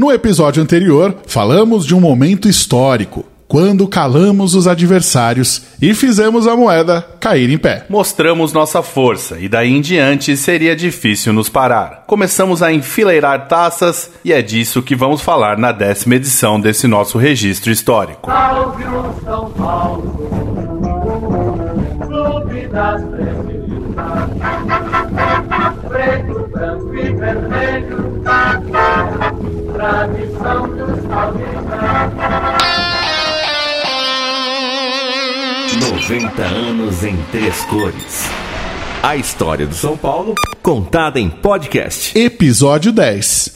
No episódio anterior, falamos de um momento histórico, quando calamos os adversários e fizemos a moeda cair em pé. Mostramos nossa força e daí em diante seria difícil nos parar. Começamos a enfileirar taças e é disso que vamos falar na décima edição desse nosso registro histórico. Salve o São Paulo, clube das preto, branco e vermelho, tradição dos paulistas. 90 anos em três cores. A história do São Paulo contada em podcast. Episódio 10: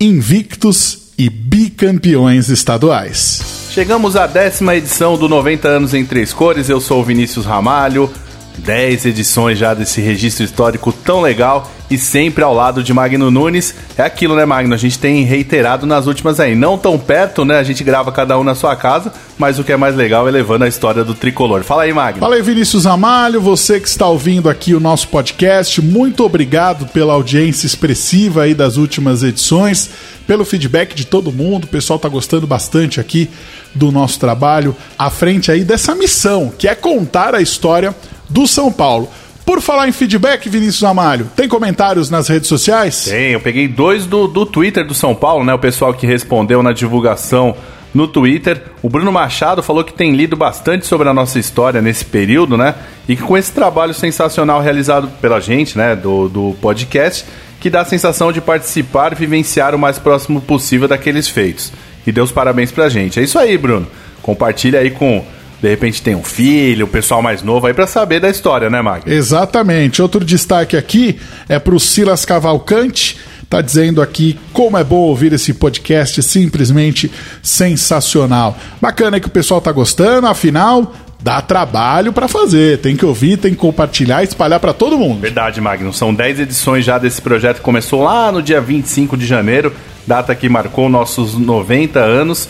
Invictos e bicampeões estaduais. Chegamos à décima edição do 90 anos em três cores. Eu sou o Vinícius Ramalho. 10 edições já desse registro histórico tão legal e sempre ao lado de Magno Nunes. É aquilo, né, Magno? A gente tem reiterado nas últimas aí. Não tão perto, né? A gente grava cada um na sua casa, mas o que é mais legal é levando a história do tricolor. Fala aí, Magno. Fala aí, Vinícius Amalho, você que está ouvindo aqui o nosso podcast, muito obrigado pela audiência expressiva aí das últimas edições, pelo feedback de todo mundo. O pessoal tá gostando bastante aqui do nosso trabalho à frente aí dessa missão, que é contar a história do São Paulo. Por falar em feedback, Vinícius Amalho, tem comentários nas redes sociais? Tem, eu peguei dois do, do Twitter do São Paulo, né? O pessoal que respondeu na divulgação no Twitter. O Bruno Machado falou que tem lido bastante sobre a nossa história nesse período, né? E que com esse trabalho sensacional realizado pela gente, né? Do, do podcast, que dá a sensação de participar e vivenciar o mais próximo possível daqueles feitos. E deu os parabéns pra gente. É isso aí, Bruno. Compartilha aí com de repente tem um filho, o pessoal mais novo aí para saber da história, né, Mag? Exatamente. Outro destaque aqui é para o Silas Cavalcante. Tá dizendo aqui como é bom ouvir esse podcast, simplesmente sensacional. Bacana que o pessoal tá gostando, afinal, dá trabalho para fazer. Tem que ouvir, tem que compartilhar espalhar para todo mundo. Verdade, Magno. São 10 edições já desse projeto começou lá no dia 25 de janeiro, data que marcou nossos 90 anos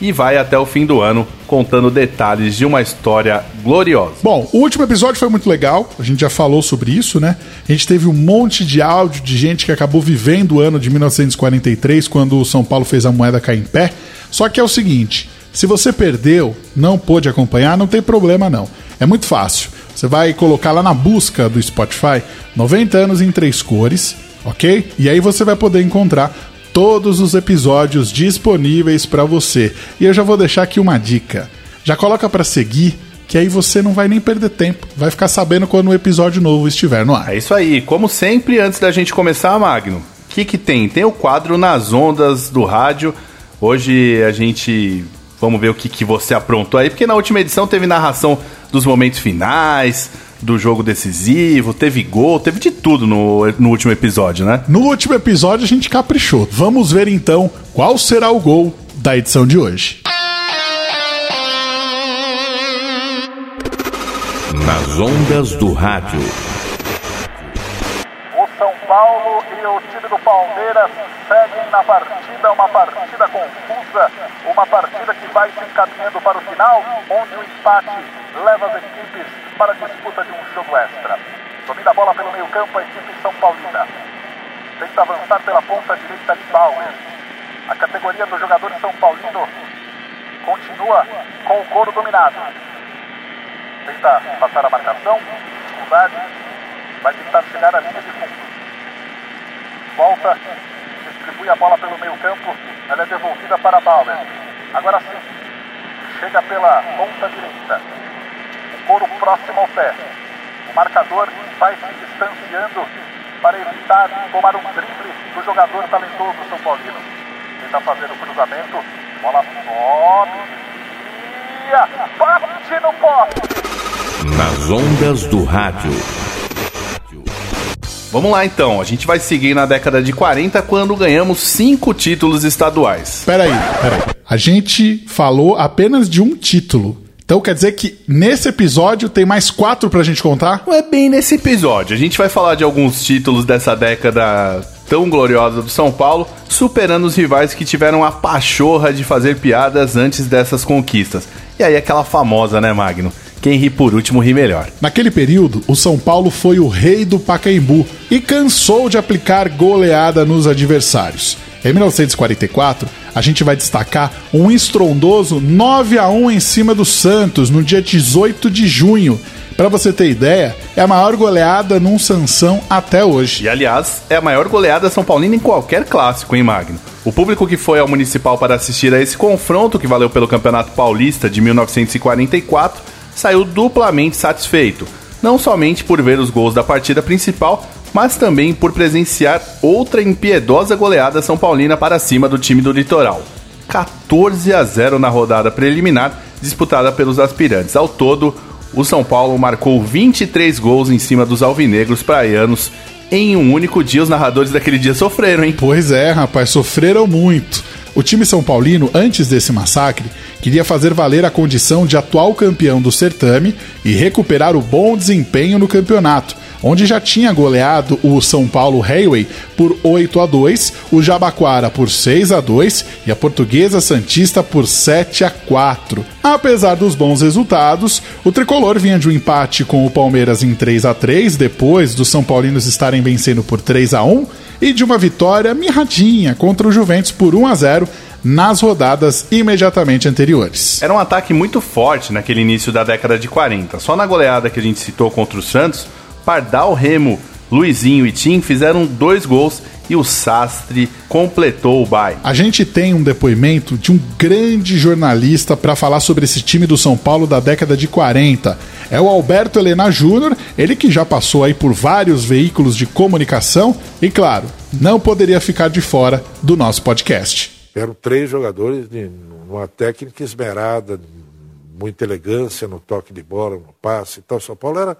e vai até o fim do ano contando detalhes de uma história gloriosa. Bom, o último episódio foi muito legal, a gente já falou sobre isso, né? A gente teve um monte de áudio de gente que acabou vivendo o ano de 1943, quando o São Paulo fez a moeda cair em pé. Só que é o seguinte: se você perdeu, não pôde acompanhar, não tem problema não. É muito fácil. Você vai colocar lá na busca do Spotify 90 anos em três cores, ok? E aí você vai poder encontrar todos os episódios disponíveis para você. E eu já vou deixar aqui uma dica. Já coloca para seguir, que aí você não vai nem perder tempo. Vai ficar sabendo quando o episódio novo estiver no ar. É isso aí. Como sempre, antes da gente começar, Magno, o que, que tem? Tem o quadro Nas Ondas do Rádio. Hoje a gente. Vamos ver o que, que você aprontou aí, porque na última edição teve narração dos momentos finais, do jogo decisivo, teve gol, teve de tudo no, no último episódio, né? No último episódio a gente caprichou. Vamos ver então qual será o gol da edição de hoje. Nas ondas do rádio. O São Paulo e o time do Palmeiras seguem na partida, uma partida confusa, uma partida que vai se encaminhando para o final, onde o empate leva as equipes para a disputa de um jogo extra. Domina a bola pelo meio campo a equipe São Paulina. Tenta avançar pela ponta direita de Bauer. A categoria do jogador São Paulino continua com o couro dominado. Tenta passar a marcação, dificuldade, vai tentar chegar à linha de fundo. Volta, distribui a bola pelo meio campo, ela é devolvida para Bauer. Agora sim, chega pela ponta direita. O couro próximo ao pé. O marcador vai se distanciando para evitar tomar um drible do jogador talentoso São Paulino. Tenta fazer o cruzamento, bola sobe, desvia, bate no poste. Nas ondas do rádio. Vamos lá então, a gente vai seguir na década de 40 quando ganhamos cinco títulos estaduais. Peraí, peraí. A gente falou apenas de um título. Então quer dizer que nesse episódio tem mais quatro pra gente contar? Não é bem nesse episódio, a gente vai falar de alguns títulos dessa década tão gloriosa do São Paulo, superando os rivais que tiveram a pachorra de fazer piadas antes dessas conquistas. E aí aquela famosa, né, Magno? Quem ri por último ri melhor. Naquele período, o São Paulo foi o rei do Pacaembu e cansou de aplicar goleada nos adversários. Em 1944, a gente vai destacar um estrondoso 9 a 1 em cima do Santos no dia 18 de junho. Para você ter ideia, é a maior goleada num Sansão até hoje. E aliás, é a maior goleada São Paulina em qualquer clássico, hein, Magno? O público que foi ao Municipal para assistir a esse confronto, que valeu pelo Campeonato Paulista de 1944, saiu duplamente satisfeito. Não somente por ver os gols da partida principal, mas também por presenciar outra impiedosa goleada São Paulina para cima do time do Litoral. 14 a 0 na rodada preliminar, disputada pelos aspirantes. Ao todo, o São Paulo marcou 23 gols em cima dos alvinegros praianos em um único dia. Os narradores daquele dia sofreram, hein? Pois é, rapaz, sofreram muito. O time São Paulino, antes desse massacre, queria fazer valer a condição de atual campeão do certame e recuperar o bom desempenho no campeonato onde já tinha goleado o São Paulo Railway por 8 a 2, o Jabaquara por 6 a 2 e a Portuguesa Santista por 7 a 4. Apesar dos bons resultados, o tricolor vinha de um empate com o Palmeiras em 3 a 3 depois dos São Paulinos estarem vencendo por 3 a 1 e de uma vitória mirradinha contra o Juventus por 1 a 0 nas rodadas imediatamente anteriores. Era um ataque muito forte naquele início da década de 40. Só na goleada que a gente citou contra o Santos, Pardal, Remo, Luizinho e Tim fizeram dois gols e o Sastre completou o baile. A gente tem um depoimento de um grande jornalista para falar sobre esse time do São Paulo da década de 40. É o Alberto Helena Júnior, ele que já passou aí por vários veículos de comunicação e, claro, não poderia ficar de fora do nosso podcast. Eram três jogadores de uma técnica esmerada, muita elegância no toque de bola, no passe. Então, São Paulo era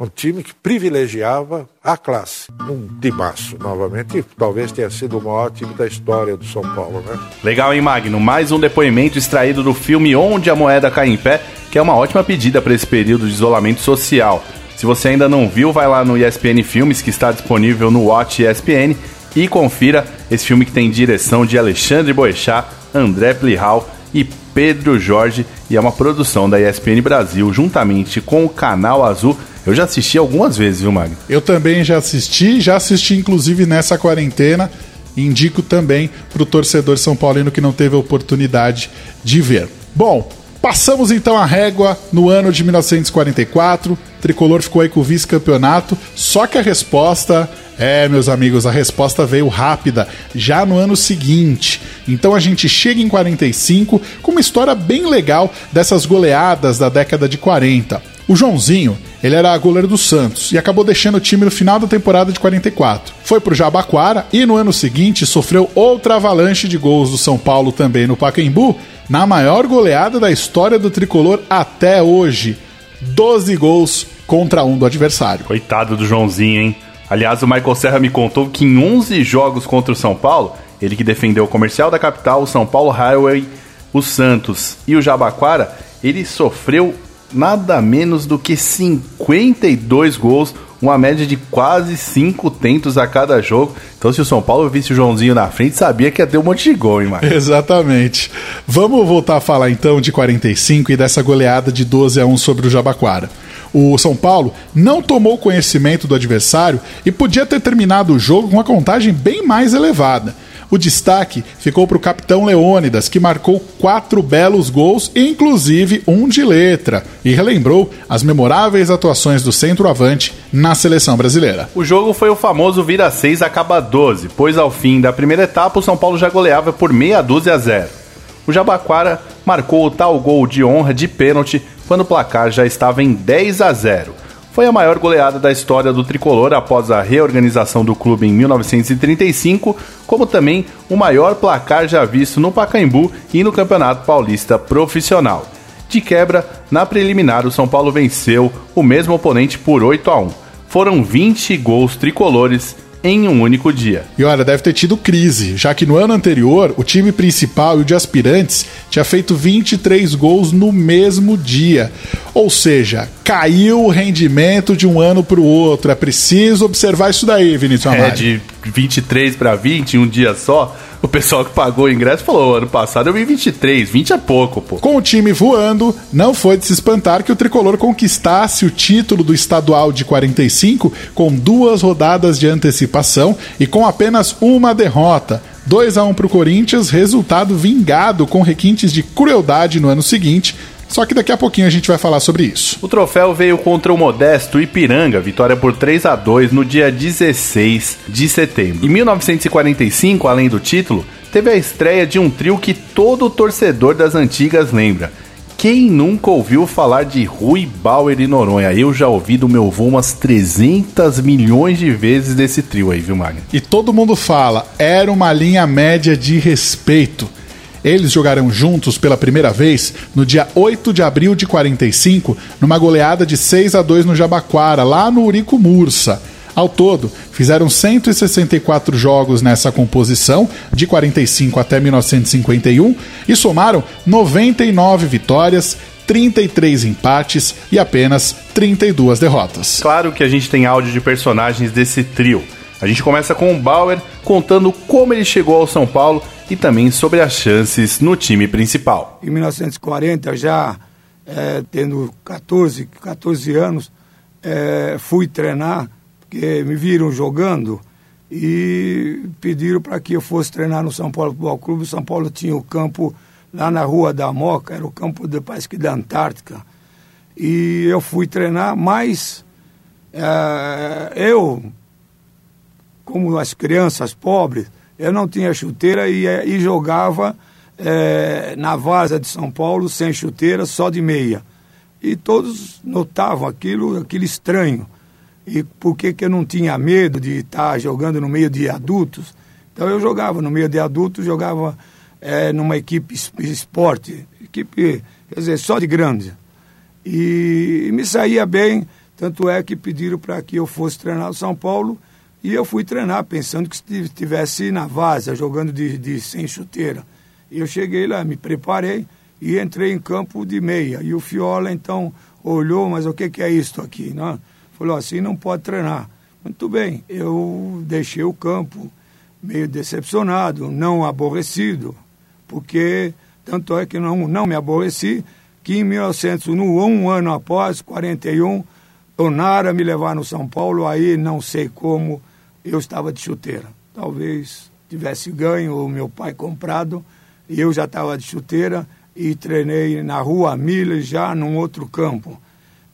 um time que privilegiava a classe. Um timaço, novamente, talvez tenha sido o maior time da história do São Paulo, né? Legal, hein, Magno? Mais um depoimento extraído do filme Onde a Moeda Cai em Pé, que é uma ótima pedida para esse período de isolamento social. Se você ainda não viu, vai lá no ESPN Filmes, que está disponível no Watch ESPN, e confira esse filme que tem direção de Alexandre Boechat, André Plihal e Pedro Jorge, e é uma produção da ESPN Brasil, juntamente com o Canal Azul, eu já assisti algumas vezes, viu, Magno? Eu também já assisti, já assisti inclusive nessa quarentena. Indico também para o torcedor São Paulino que não teve a oportunidade de ver. Bom, Passamos então a régua no ano de 1944. O tricolor ficou aí com o vice-campeonato. Só que a resposta, é, meus amigos, a resposta veio rápida, já no ano seguinte. Então a gente chega em 45 com uma história bem legal dessas goleadas da década de 40. O Joãozinho, ele era goleiro do Santos e acabou deixando o time no final da temporada de 44. Foi pro Jabaquara e no ano seguinte sofreu outra avalanche de gols do São Paulo também no Pacaembu, na maior goleada da história do tricolor até hoje. 12 gols contra um do adversário. Coitado do Joãozinho, hein? Aliás, o Michael Serra me contou que em 11 jogos contra o São Paulo, ele que defendeu o comercial da capital, o São Paulo Highway, o Santos e o Jabaquara, ele sofreu nada menos do que 52 gols, uma média de quase 5 tentos a cada jogo. Então, se o São Paulo visse o Joãozinho na frente, sabia que ia ter um monte de gol, hein, Marcos? Exatamente. Vamos voltar a falar então de 45 e dessa goleada de 12 a 1 sobre o Jabaquara. O São Paulo não tomou conhecimento do adversário e podia ter terminado o jogo com uma contagem bem mais elevada. O destaque ficou para o capitão Leônidas, que marcou quatro belos gols, inclusive um de letra, e relembrou as memoráveis atuações do centroavante na seleção brasileira. O jogo foi o famoso vira 6 acaba 12, pois ao fim da primeira etapa o São Paulo já goleava por meia dúzia a zero. O Jabaquara marcou o tal gol de honra de pênalti quando o placar já estava em 10 a 0 foi a maior goleada da história do tricolor após a reorganização do clube em 1935, como também o maior placar já visto no Pacaembu e no Campeonato Paulista Profissional. De quebra, na preliminar, o São Paulo venceu o mesmo oponente por 8 a 1. Foram 20 gols tricolores em um único dia. E olha, deve ter tido crise, já que no ano anterior o time principal e o de aspirantes tinha feito 23 gols no mesmo dia. Ou seja, caiu o rendimento de um ano para o outro. É preciso observar isso daí, Vinícius Amado. É, de 23 para 20 em um dia só o pessoal que pagou o ingresso falou: ano passado eu vi 23, 20 é pouco, pô. Com o time voando, não foi de se espantar que o tricolor conquistasse o título do estadual de 45 com duas rodadas de antecipação e com apenas uma derrota. 2 a 1 para o Corinthians, resultado vingado com requintes de crueldade no ano seguinte. Só que daqui a pouquinho a gente vai falar sobre isso. O troféu veio contra o modesto Ipiranga, vitória por 3 a 2 no dia 16 de setembro. Em 1945, além do título, teve a estreia de um trio que todo torcedor das antigas lembra. Quem nunca ouviu falar de Rui Bauer e Noronha? Eu já ouvi do meu avô umas 300 milhões de vezes desse trio aí, viu, Magno? E todo mundo fala, era uma linha média de respeito. Eles jogaram juntos pela primeira vez no dia 8 de abril de 45, numa goleada de 6 a 2 no Jabaquara, lá no Urico Mursa. Ao todo, fizeram 164 jogos nessa composição, de 45 até 1951, e somaram 99 vitórias, 33 empates e apenas 32 derrotas. Claro que a gente tem áudio de personagens desse trio. A gente começa com o Bauer contando como ele chegou ao São Paulo e também sobre as chances no time principal. Em 1940, já é, tendo 14, 14 anos, é, fui treinar que me viram jogando e pediram para que eu fosse treinar no São Paulo Futebol Clube. O São Paulo tinha o campo lá na Rua da Moca, era o campo de, parece que da Antártica. E eu fui treinar, mas é, eu, como as crianças pobres, eu não tinha chuteira e, e jogava é, na Vaza de São Paulo sem chuteira, só de meia. E todos notavam aquilo, aquilo estranho e por que, que eu não tinha medo de estar jogando no meio de adultos. Então eu jogava no meio de adultos, jogava é, numa equipe esporte, equipe, quer dizer, só de grande. E, e me saía bem, tanto é que pediram para que eu fosse treinar no São Paulo, e eu fui treinar pensando que estivesse na vaza, jogando de, de sem chuteira. E eu cheguei lá, me preparei e entrei em campo de meia. E o Fiola então olhou, mas o que, que é isso aqui? Não? Falou assim, não pode treinar. Muito bem, eu deixei o campo meio decepcionado, não aborrecido, porque tanto é que não, não me aborreci, que em 1900, no, um ano após, 41, tornaram a me levar no São Paulo, aí não sei como eu estava de chuteira. Talvez tivesse ganho o meu pai comprado, e eu já estava de chuteira e treinei na rua Miller, já num outro campo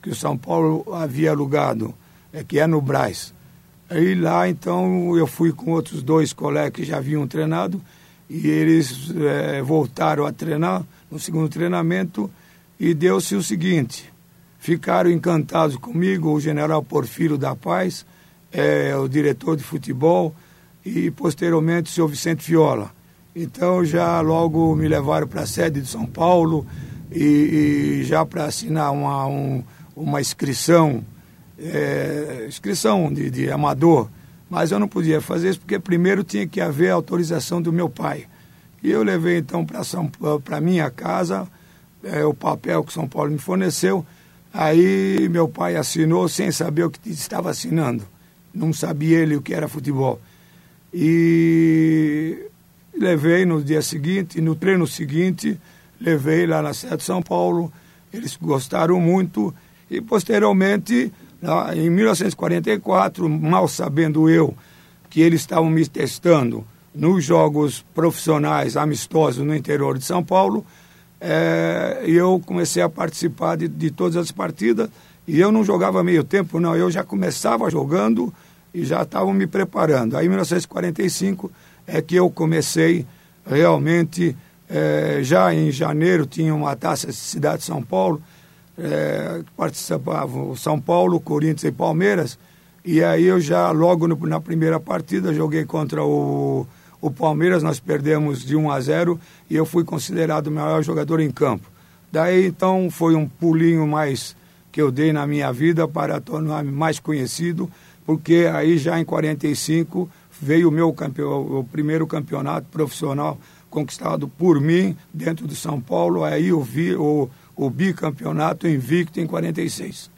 que o São Paulo havia alugado, é, que é no Braz. Aí lá, então, eu fui com outros dois colegas que já haviam treinado e eles é, voltaram a treinar no segundo treinamento e deu-se o seguinte, ficaram encantados comigo, o general Porfírio da Paz, é, o diretor de futebol e posteriormente o senhor Vicente Viola. Então já logo me levaram para a sede de São Paulo e, e já para assinar uma, um, uma inscrição, é, inscrição de, de amador, mas eu não podia fazer isso porque primeiro tinha que haver autorização do meu pai. E eu levei então para minha casa é, o papel que São Paulo me forneceu. Aí meu pai assinou sem saber o que estava assinando. Não sabia ele o que era futebol. E levei no dia seguinte, no treino seguinte, levei lá na sede de São Paulo. Eles gostaram muito e posteriormente, em 1944, mal sabendo eu que eles estavam me testando nos jogos profissionais amistosos no interior de São Paulo, é, eu comecei a participar de, de todas as partidas e eu não jogava meio tempo, não, eu já começava jogando e já estavam me preparando. Aí em 1945 é que eu comecei realmente, é, já em janeiro tinha uma taça de cidade de São Paulo, é, participavam São Paulo, Corinthians e Palmeiras. E aí eu já, logo no, na primeira partida, joguei contra o, o Palmeiras, nós perdemos de 1 a 0 e eu fui considerado o melhor jogador em campo. Daí então foi um pulinho mais que eu dei na minha vida para tornar-me mais conhecido, porque aí já em 45 veio o meu campeão, o primeiro campeonato profissional conquistado por mim dentro de São Paulo. Aí eu vi o o bicampeonato invicto em 46.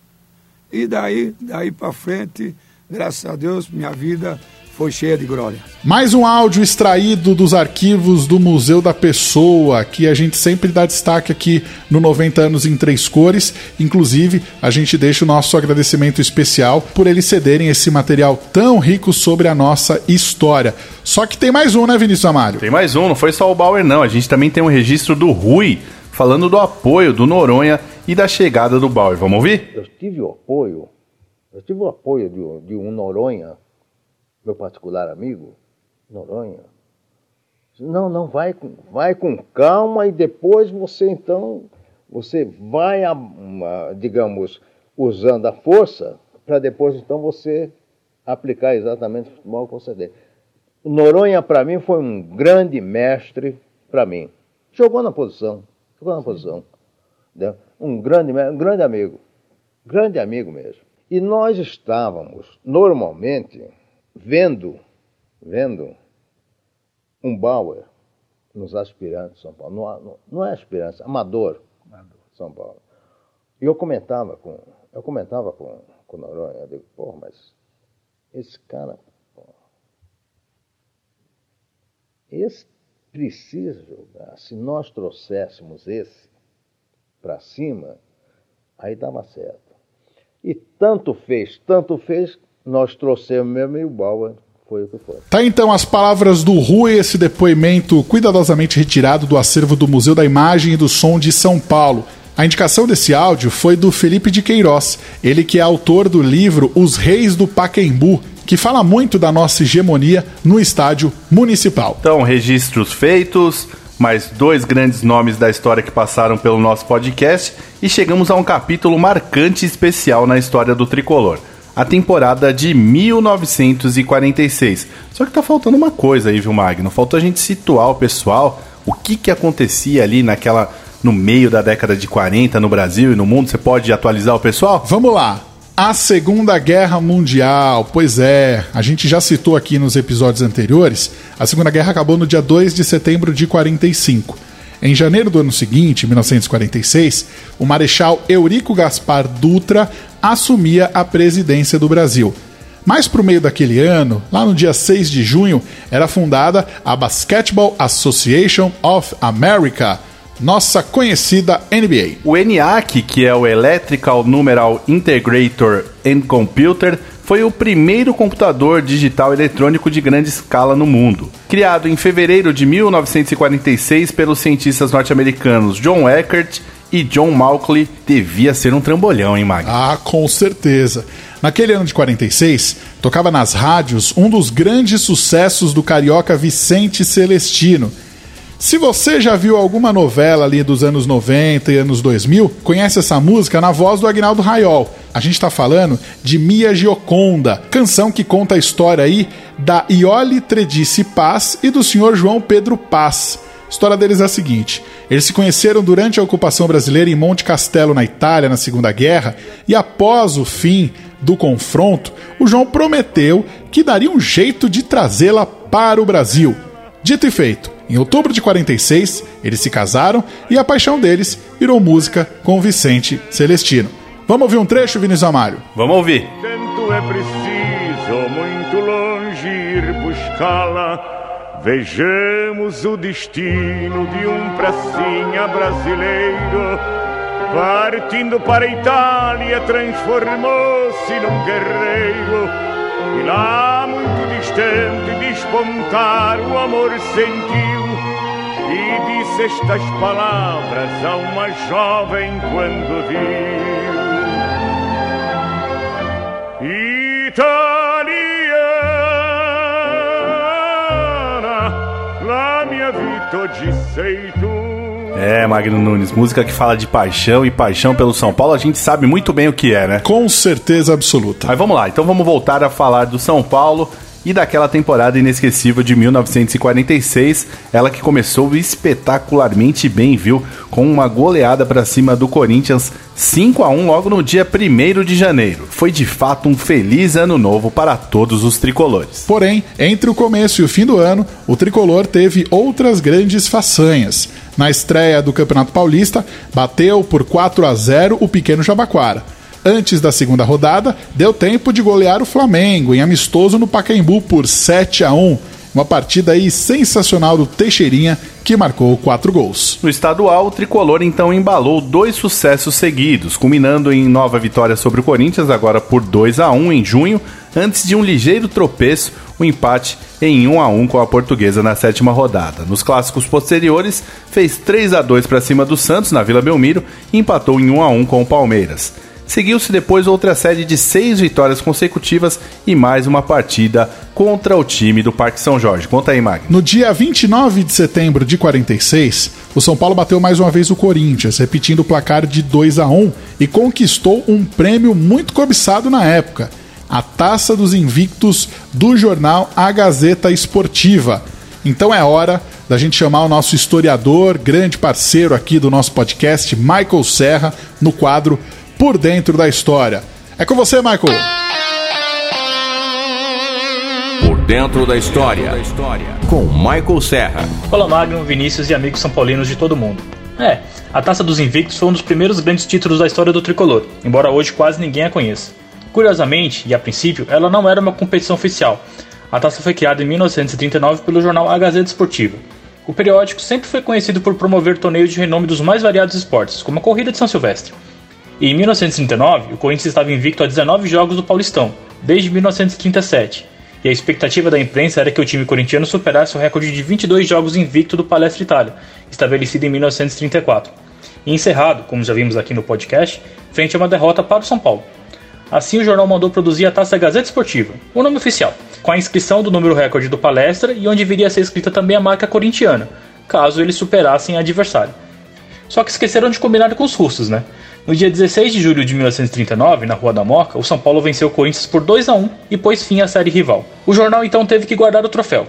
E daí, daí para frente, graças a Deus, minha vida foi cheia de glória. Mais um áudio extraído dos arquivos do Museu da Pessoa, que a gente sempre dá destaque aqui no 90 anos em três cores. Inclusive, a gente deixa o nosso agradecimento especial por eles cederem esse material tão rico sobre a nossa história. Só que tem mais um, né, Vinícius Amário? Tem mais um, não foi só o Bauer, não. A gente também tem um registro do Rui, falando do apoio do Noronha e da chegada do Bauer. Vamos ouvir? Eu tive o apoio, eu tive o apoio de, de um Noronha, meu particular amigo, Noronha. Não, não, vai, com- vai com calma e depois você então, você vai, digamos, usando a força para depois então você aplicar exatamente o futebol que você. O Noronha para mim foi um grande mestre para mim. Jogou na posição, jogou na posição. entendeu? Um grande, um grande amigo, grande amigo mesmo. E nós estávamos normalmente vendo, vendo um Bauer nos aspirantes de São Paulo. Não, não, é aspirante, amador, São Paulo. E eu comentava com, eu comentava com, com o Noronha, eu digo, pô, mas esse cara, pô, esse precisa jogar. Se nós trouxéssemos esse para cima, aí dava certo. E tanto fez, tanto fez, nós trouxemos mesmo e o Bauer foi o que foi. Tá então as palavras do Rui, esse depoimento cuidadosamente retirado do acervo do Museu da Imagem e do Som de São Paulo. A indicação desse áudio foi do Felipe de Queiroz, ele que é autor do livro Os Reis do Paquembu, que fala muito da nossa hegemonia no estádio municipal. Então, registros feitos, mais dois grandes nomes da história que passaram pelo nosso podcast e chegamos a um capítulo marcante e especial na história do tricolor. A temporada de 1946. Só que tá faltando uma coisa aí, viu, Magno? Faltou a gente situar o pessoal, o que que acontecia ali naquela no meio da década de 40 no Brasil e no mundo. Você pode atualizar o pessoal? Vamos lá. A Segunda Guerra Mundial. Pois é, a gente já citou aqui nos episódios anteriores. A Segunda Guerra acabou no dia 2 de setembro de 45. Em janeiro do ano seguinte, 1946, o Marechal Eurico Gaspar Dutra assumia a presidência do Brasil. Mais para o meio daquele ano, lá no dia 6 de junho, era fundada a Basketball Association of America, nossa conhecida NBA. O ENIAC, que é o Electrical Numeral Integrator and Computer, foi o primeiro computador digital eletrônico de grande escala no mundo. Criado em fevereiro de 1946 pelos cientistas norte-americanos John Eckert e John Malkley, devia ser um trambolhão, hein, Mag? Ah, com certeza. Naquele ano de 46, tocava nas rádios um dos grandes sucessos do carioca Vicente Celestino. Se você já viu alguma novela ali dos anos 90 e anos 2000, conhece essa música na voz do Agnaldo Raiol. A gente está falando de Mia Gioconda, canção que conta a história aí da Iole Tredice Paz e do senhor João Pedro Paz. A história deles é a seguinte: eles se conheceram durante a ocupação brasileira em Monte Castelo, na Itália, na Segunda Guerra, e após o fim do confronto, o João prometeu que daria um jeito de trazê-la para o Brasil. Dito e feito, em outubro de 46, eles se casaram e a paixão deles virou música com Vicente Celestino. Vamos ouvir um trecho, Vinícius Amário? Vamos ouvir. Tanto é preciso muito longe ir buscá-la. Vejamos o destino de um pracinha brasileiro. Partindo para a Itália, transformou-se num guerreiro. E lá, muito distante, despontar o amor sentiu. E disse estas palavras a uma jovem quando viu. Italiana, É, Magno Nunes, música que fala de paixão e paixão pelo São Paulo, a gente sabe muito bem o que é, né? Com certeza absoluta. Mas vamos lá, então vamos voltar a falar do São Paulo e daquela temporada inesquecível de 1946, ela que começou espetacularmente bem, viu? Com uma goleada para cima do Corinthians 5 a 1 logo no dia 1 de janeiro. Foi de fato um feliz ano novo para todos os tricolores. Porém, entre o começo e o fim do ano, o tricolor teve outras grandes façanhas. Na estreia do Campeonato Paulista, bateu por 4 a 0 o pequeno Jabaquara. Antes da segunda rodada, deu tempo de golear o Flamengo em amistoso no Pacaembu por 7 a 1. Uma partida aí sensacional do Teixeirinha, que marcou quatro gols. No estadual, o tricolor então embalou dois sucessos seguidos, culminando em nova vitória sobre o Corinthians, agora por 2 a 1 em junho, antes de um ligeiro tropeço, o um empate em 1 a 1 com a Portuguesa na sétima rodada. Nos clássicos posteriores, fez 3 a 2 para cima do Santos na Vila Belmiro e empatou em 1 a 1 com o Palmeiras. Seguiu-se depois outra série de seis vitórias consecutivas e mais uma partida contra o time do Parque São Jorge. Conta aí, Magno. No dia 29 de setembro de 46, o São Paulo bateu mais uma vez o Corinthians, repetindo o placar de 2 a 1 e conquistou um prêmio muito cobiçado na época, a Taça dos Invictos do jornal A Gazeta Esportiva. Então é hora da gente chamar o nosso historiador, grande parceiro aqui do nosso podcast, Michael Serra, no quadro por dentro da história. É com você, Michael. Por dentro da história. Com Michael Serra. Olá, Magno, Vinícius e amigos são paulinos de todo mundo. É, a Taça dos Invictos foi um dos primeiros grandes títulos da história do tricolor, embora hoje quase ninguém a conheça. Curiosamente, e a princípio, ela não era uma competição oficial. A taça foi criada em 1939 pelo jornal A Gazeta Esportiva. O periódico sempre foi conhecido por promover torneios de renome dos mais variados esportes, como a corrida de São Silvestre. Em 1939, o Corinthians estava invicto a 19 jogos do Paulistão, desde 1937, e a expectativa da imprensa era que o time corintiano superasse o recorde de 22 jogos invicto do Palestra Itália, estabelecido em 1934, e encerrado, como já vimos aqui no podcast, frente a uma derrota para o São Paulo. Assim, o jornal mandou produzir a Taça Gazeta Esportiva, o nome oficial, com a inscrição do número recorde do Palestra e onde viria a ser escrita também a marca corintiana, caso eles superassem adversário. Só que esqueceram de combinar com os russos, né? No dia 16 de julho de 1939, na Rua da Moca, o São Paulo venceu o Corinthians por 2 a 1 e pôs fim à série rival. O jornal então teve que guardar o troféu,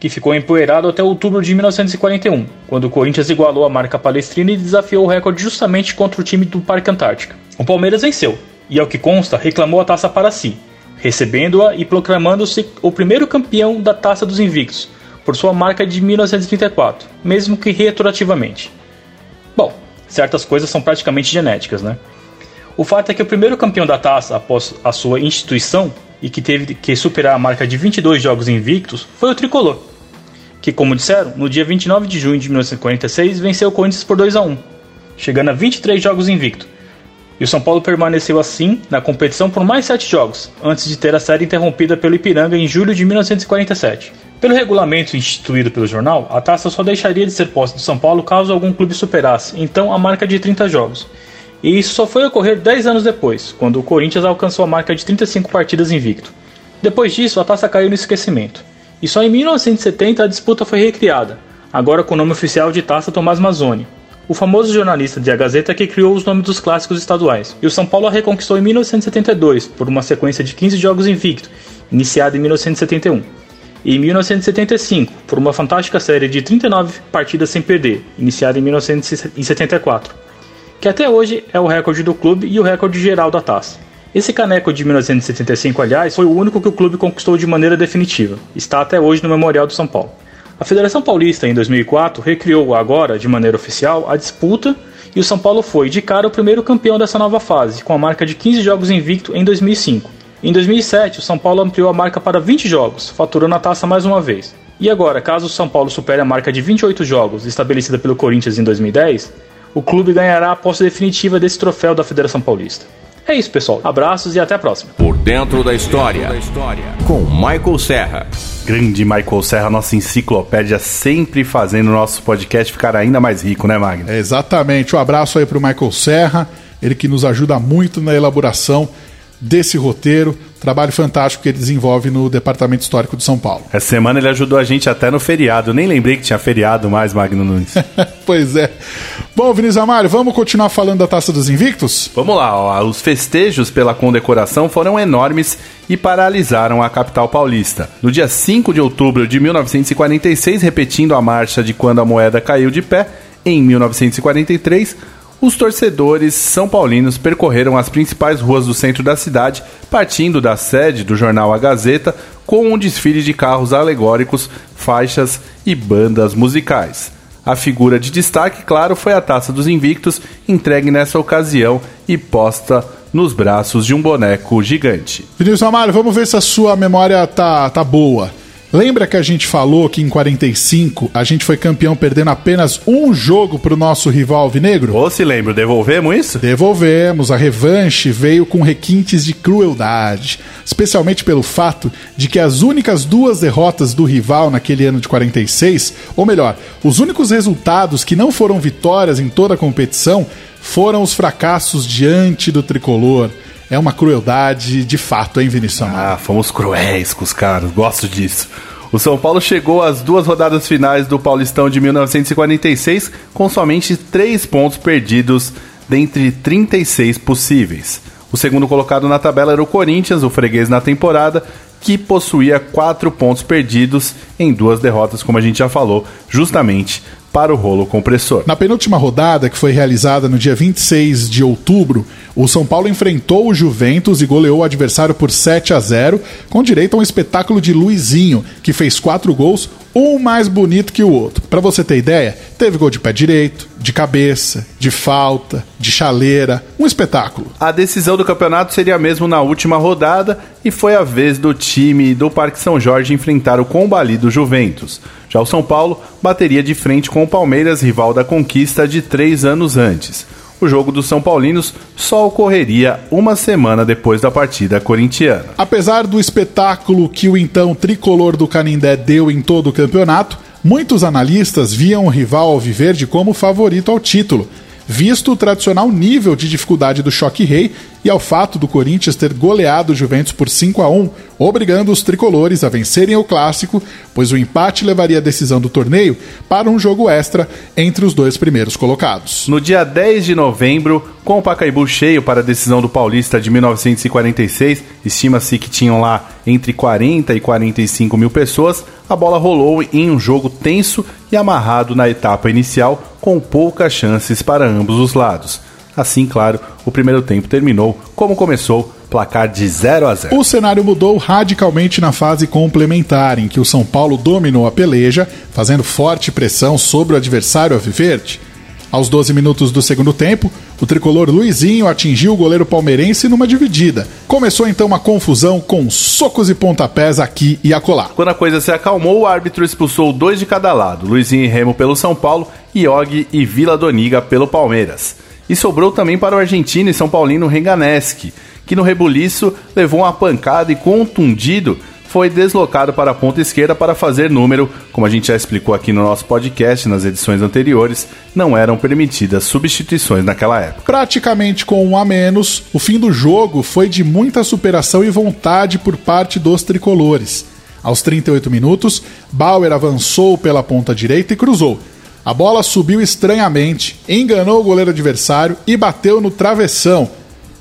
que ficou empoeirado até outubro de 1941, quando o Corinthians igualou a marca palestrina e desafiou o recorde justamente contra o time do Parque Antártica. O Palmeiras venceu, e ao que consta, reclamou a taça para si, recebendo-a e proclamando-se o primeiro campeão da Taça dos Invictos, por sua marca de 1934, mesmo que retroativamente. Certas coisas são praticamente genéticas, né? O fato é que o primeiro campeão da taça após a sua instituição e que teve que superar a marca de 22 jogos invictos foi o Tricolor, que, como disseram, no dia 29 de junho de 1946 venceu o Corinthians por 2 a 1, chegando a 23 jogos invicto. E o São Paulo permaneceu assim na competição por mais 7 jogos, antes de ter a série interrompida pelo Ipiranga em julho de 1947. Pelo regulamento instituído pelo jornal, a taça só deixaria de ser posse do São Paulo caso algum clube superasse, então, a marca de 30 jogos. E isso só foi ocorrer 10 anos depois, quando o Corinthians alcançou a marca de 35 partidas invicto. Depois disso, a taça caiu no esquecimento. E só em 1970 a disputa foi recriada, agora com o nome oficial de Taça Tomás Mazzoni, o famoso jornalista de A Gazeta que criou os nomes dos clássicos estaduais. E o São Paulo a reconquistou em 1972, por uma sequência de 15 jogos invicto, iniciada em 1971 e em 1975, por uma fantástica série de 39 partidas sem perder, iniciada em 1974, que até hoje é o recorde do clube e o recorde geral da taça. Esse caneco de 1975, aliás, foi o único que o clube conquistou de maneira definitiva. Está até hoje no Memorial do São Paulo. A Federação Paulista, em 2004, recriou agora, de maneira oficial, a disputa e o São Paulo foi, de cara, o primeiro campeão dessa nova fase, com a marca de 15 jogos invicto em 2005. Em 2007, o São Paulo ampliou a marca para 20 jogos, faturando a taça mais uma vez. E agora, caso o São Paulo supere a marca de 28 jogos estabelecida pelo Corinthians em 2010, o clube ganhará a posse definitiva desse troféu da Federação Paulista. É isso, pessoal. Abraços e até a próxima. Por dentro da história, com Michael Serra. Grande Michael Serra, nossa enciclopédia, sempre fazendo o nosso podcast ficar ainda mais rico, né, Magno? É, exatamente. Um abraço aí para o Michael Serra, ele que nos ajuda muito na elaboração desse roteiro, trabalho fantástico que ele desenvolve no Departamento Histórico de São Paulo. Essa semana ele ajudou a gente até no feriado. Nem lembrei que tinha feriado mais, Magno Nunes. pois é. Bom, Vinícius Amário, vamos continuar falando da Taça dos Invictos? Vamos lá, ó. os festejos pela condecoração foram enormes e paralisaram a capital paulista. No dia 5 de outubro de 1946, repetindo a marcha de quando a moeda caiu de pé, em 1943, os torcedores são paulinos percorreram as principais ruas do centro da cidade, partindo da sede do jornal A Gazeta, com um desfile de carros alegóricos, faixas e bandas musicais. A figura de destaque, claro, foi a Taça dos Invictos, entregue nessa ocasião e posta nos braços de um boneco gigante. Vinícius Amaro, vamos ver se a sua memória tá, tá boa. Lembra que a gente falou que em 45 a gente foi campeão perdendo apenas um jogo pro nosso rival alvinegro? Ou se lembra, devolvemos isso? Devolvemos. A revanche veio com requintes de crueldade, especialmente pelo fato de que as únicas duas derrotas do rival naquele ano de 46, ou melhor, os únicos resultados que não foram vitórias em toda a competição, foram os fracassos diante do tricolor. É uma crueldade de fato, hein, Vinícius? Ah, fomos cruéis com os caras, gosto disso. O São Paulo chegou às duas rodadas finais do Paulistão de 1946 com somente três pontos perdidos dentre 36 possíveis. O segundo colocado na tabela era o Corinthians, o freguês na temporada, que possuía quatro pontos perdidos em duas derrotas, como a gente já falou, justamente para o rolo compressor. Na penúltima rodada, que foi realizada no dia 26 de outubro, o São Paulo enfrentou o Juventus e goleou o adversário por 7 a 0, com direito a um espetáculo de Luizinho, que fez quatro gols, um mais bonito que o outro. Para você ter ideia, teve gol de pé direito, de cabeça, de falta, de chaleira, um espetáculo. A decisão do campeonato seria mesmo na última rodada e foi a vez do time do Parque São Jorge enfrentar o combalido Juventus. Já o São Paulo bateria de frente com o Palmeiras, rival da conquista de três anos antes. O jogo dos São Paulinos só ocorreria uma semana depois da partida corintiana. Apesar do espetáculo que o então tricolor do Canindé deu em todo o campeonato, muitos analistas viam o rival Alviverde como favorito ao título visto o tradicional nível de dificuldade do choque rei e ao fato do Corinthians ter goleado o Juventus por 5 a 1, obrigando os tricolores a vencerem o clássico, pois o empate levaria a decisão do torneio para um jogo extra entre os dois primeiros colocados. No dia 10 de novembro, com o Pacaembu cheio para a decisão do Paulista de 1946, estima-se que tinham lá entre 40 e 45 mil pessoas, a bola rolou em um jogo tenso e amarrado na etapa inicial, com poucas chances para ambos os lados. Assim, claro, o primeiro tempo terminou como começou, placar de 0 a 0. O cenário mudou radicalmente na fase complementar, em que o São Paulo dominou a peleja, fazendo forte pressão sobre o adversário Alviverde. Aos 12 minutos do segundo tempo, o tricolor Luizinho atingiu o goleiro palmeirense numa dividida. Começou então uma confusão com socos e pontapés aqui e acolá. Quando a coisa se acalmou, o árbitro expulsou dois de cada lado: Luizinho e Remo pelo São Paulo e Og e Vila Doniga pelo Palmeiras. E sobrou também para o argentino e São Paulino Renganeschi, que no rebuliço levou uma pancada e contundido foi deslocado para a ponta esquerda para fazer número. Como a gente já explicou aqui no nosso podcast nas edições anteriores, não eram permitidas substituições naquela época. Praticamente com um a menos, o fim do jogo foi de muita superação e vontade por parte dos tricolores. Aos 38 minutos, Bauer avançou pela ponta direita e cruzou. A bola subiu estranhamente, enganou o goleiro adversário e bateu no travessão.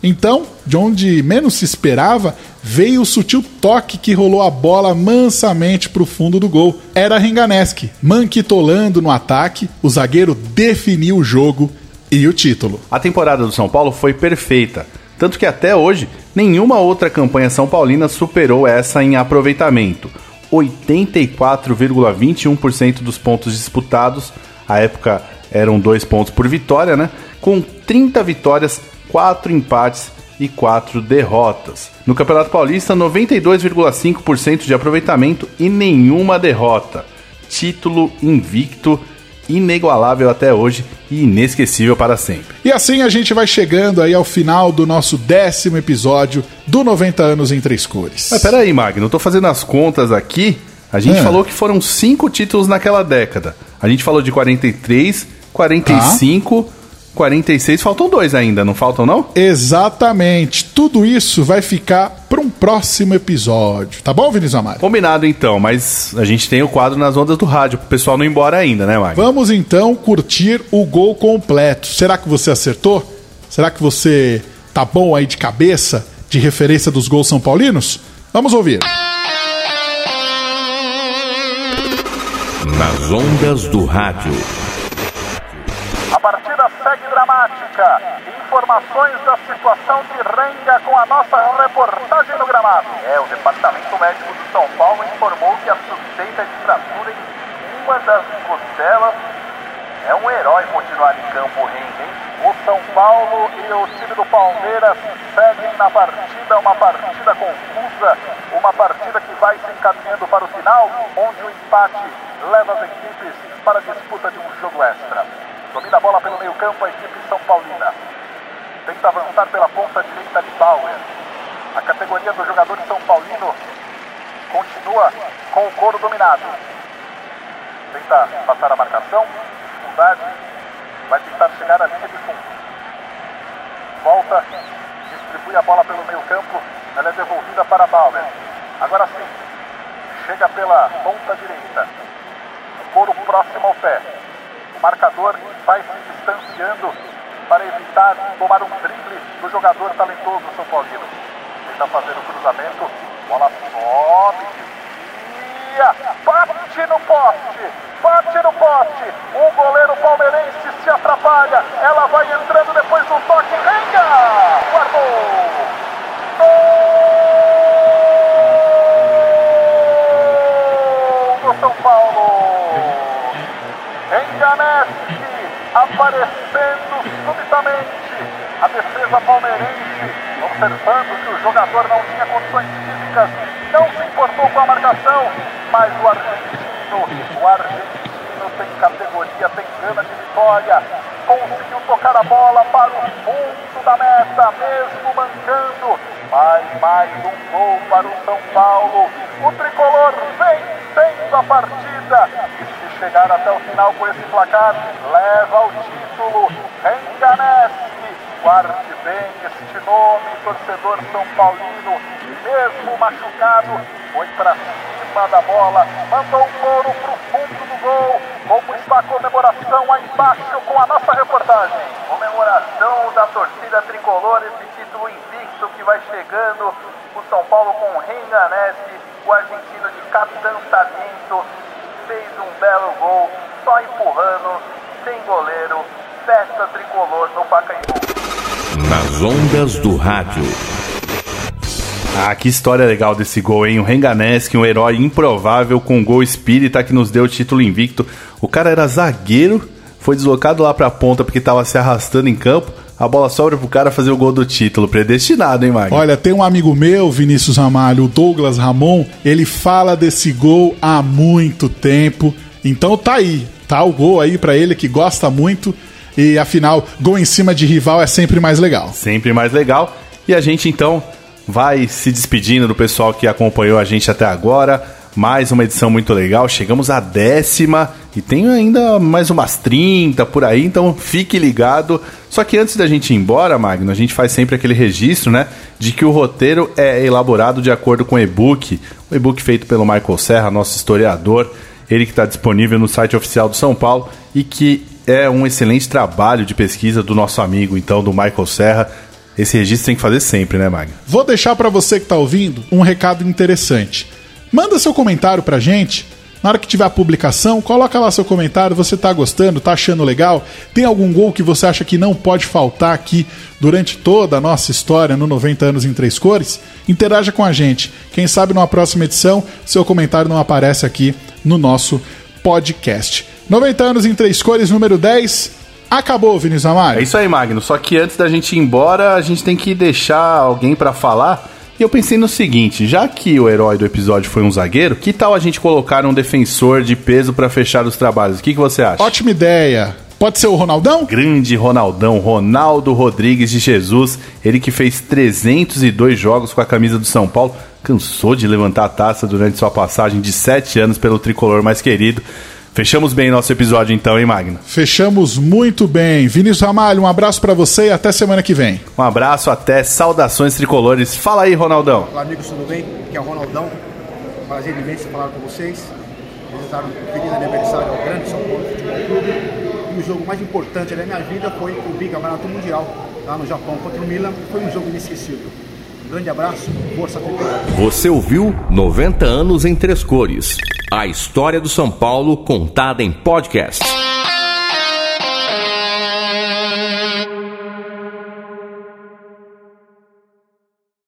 Então, de onde menos se esperava, veio o sutil toque que rolou a bola mansamente para o fundo do gol. Era Renganeschi, manquitolando no ataque, o zagueiro definiu o jogo e o título. A temporada do São Paulo foi perfeita, tanto que até hoje nenhuma outra campanha são paulina superou essa em aproveitamento. 84,21% dos pontos disputados, à época eram dois pontos por vitória, né? Com 30 vitórias, 4 empates e 4 derrotas. No Campeonato Paulista, 92,5% de aproveitamento e nenhuma derrota. Título invicto, inigualável até hoje e inesquecível para sempre. E assim a gente vai chegando aí ao final do nosso décimo episódio do 90 anos em três cores. Mas peraí, Magno, tô fazendo as contas aqui. A gente É. falou que foram cinco títulos naquela década. A gente falou de 43, 45, 46. Faltam dois ainda, não faltam não? Exatamente. Tudo isso vai ficar para um próximo episódio. Tá bom, Vinícius Amaro? Combinado então, mas a gente tem o quadro nas ondas do rádio, pro pessoal não ir embora ainda, né, Magno? Vamos então curtir o gol completo. Será que você acertou? Será que você tá bom aí de cabeça de referência dos gols são paulinos? Vamos ouvir. Nas ondas do rádio. A partida segue dramática. Informações da situação de Renga com a nossa reportagem no gramado. É, o Departamento Médico de São Paulo informou que a suspeita de fratura em uma das costelas É um herói continuar em campo, Henrique. O São Paulo e o time do Palmeiras seguem na partida, uma partida confusa, uma partida que vai se encaminhando para o final, onde o empate leva as equipes para a disputa de um jogo extra. Domina a bola pelo meio campo a equipe São Paulina. Tenta avançar pela ponta direita de Bauer. A categoria do jogador São Paulino continua com o couro dominado. Tenta passar a marcação, dificuldade, vai tentar chegar à linha de fundo. Volta, distribui a bola pelo meio campo, ela é devolvida para Bauer. Agora sim, chega pela ponta direita. Couro próximo ao pé. O marcador vai se distanciando para evitar tomar um drible do jogador talentoso São Paulino. Tenta fazer o cruzamento, bola sobe, desvia, bate no poste, bate no poste. O goleiro palmeirense se atrapalha, ela vai entrando depois do toque, Renga! Guardou! Gol do São Paulo! Enganece, aparecendo subitamente a defesa palmeirense, observando que o jogador não tinha condições físicas, não se importou com a marcação, mas o argentino, o argentino tem categoria, tem gana de vitória, conseguiu tocar a bola para o fundo da meta, mesmo mancando, mas mais um gol para o São Paulo, o tricolor vencendo a partida, e se chegar até o final com esse placar, leva o título, enganece, guarde bem este nome, torcedor São Paulino, mesmo machucado, foi para cima da bola, mandou o couro para o fundo do gol. Como está a comemoração aí embaixo com a nossa reportagem? Comemoração da torcida tricolor, esse título invicto que vai chegando. O São Paulo com Renganeschi, o argentino de capitão talento, fez um belo gol, só empurrando, sem goleiro. Festa tricolor no Pacaembu. Nas ondas do rádio. Ah, que história legal desse gol, hein? O Renganeschi, um herói improvável com um gol espírita que nos deu o título invicto. O cara era zagueiro, foi deslocado lá pra ponta porque tava se arrastando em campo. A bola sobra pro cara fazer o gol do título. Predestinado, hein, Magno? Olha, tem um amigo meu, Vinícius Ramalho, o Douglas Ramon, ele fala desse gol há muito tempo. Então tá aí, tá o gol aí pra ele que gosta muito. E afinal, gol em cima de rival é sempre mais legal. Sempre mais legal. E a gente então vai se despedindo do pessoal que acompanhou a gente até agora. Mais uma edição muito legal. Chegamos à décima e tem ainda mais umas 30 por aí, então fique ligado. Só que antes da gente ir embora, Magno, a gente faz sempre aquele registro, né? De que o roteiro é elaborado de acordo com o e-book. O e-book feito pelo Michael Serra, nosso historiador. Ele que está disponível no site oficial do São Paulo e que é um excelente trabalho de pesquisa do nosso amigo, então, do Michael Serra. Esse registro tem que fazer sempre, né, Magno? Vou deixar para você que tá ouvindo um recado interessante. Manda seu comentário pra gente. Na hora que tiver a publicação, coloca lá seu comentário. Você tá gostando, tá achando legal? Tem algum gol que você acha que não pode faltar aqui durante toda a nossa história no 90 anos em três cores? Interaja com a gente. Quem sabe numa próxima edição seu comentário não aparece aqui no nosso podcast. 90 anos em três cores, número 10. Acabou, Vinícius Amaro. É isso aí, Magno. Só que antes da gente ir embora, a gente tem que deixar alguém para falar. E eu pensei no seguinte, já que o herói do episódio foi um zagueiro, que tal a gente colocar um defensor de peso para fechar os trabalhos? O que, que você acha? Ótima ideia. Pode ser o Ronaldão? Grande Ronaldão, Ronaldo Rodrigues de Jesus, ele que fez 302 jogos com a camisa do São Paulo, cansou de levantar a taça durante sua passagem de 7 anos pelo tricolor mais querido. Fechamos bem nosso episódio então, hein, Magno? Fechamos muito bem. Vinícius Ramalho, um abraço para você e até semana que vem. Um abraço, até saudações tricolores. Fala aí, Ronaldão. Olá, amigos, tudo bem? Aqui é o Ronaldão. Prazer imenso falar com vocês. Desejar um feliz aniversário ao grande São Paulo Futebol Clube. E o jogo mais importante da minha vida foi o Bicampeonato Mundial, lá no Japão, contra o Milan. Foi um jogo inesquecível. Grande abraço, força tricolor. Você ouviu 90 anos em três cores. A história do São Paulo contada em podcast.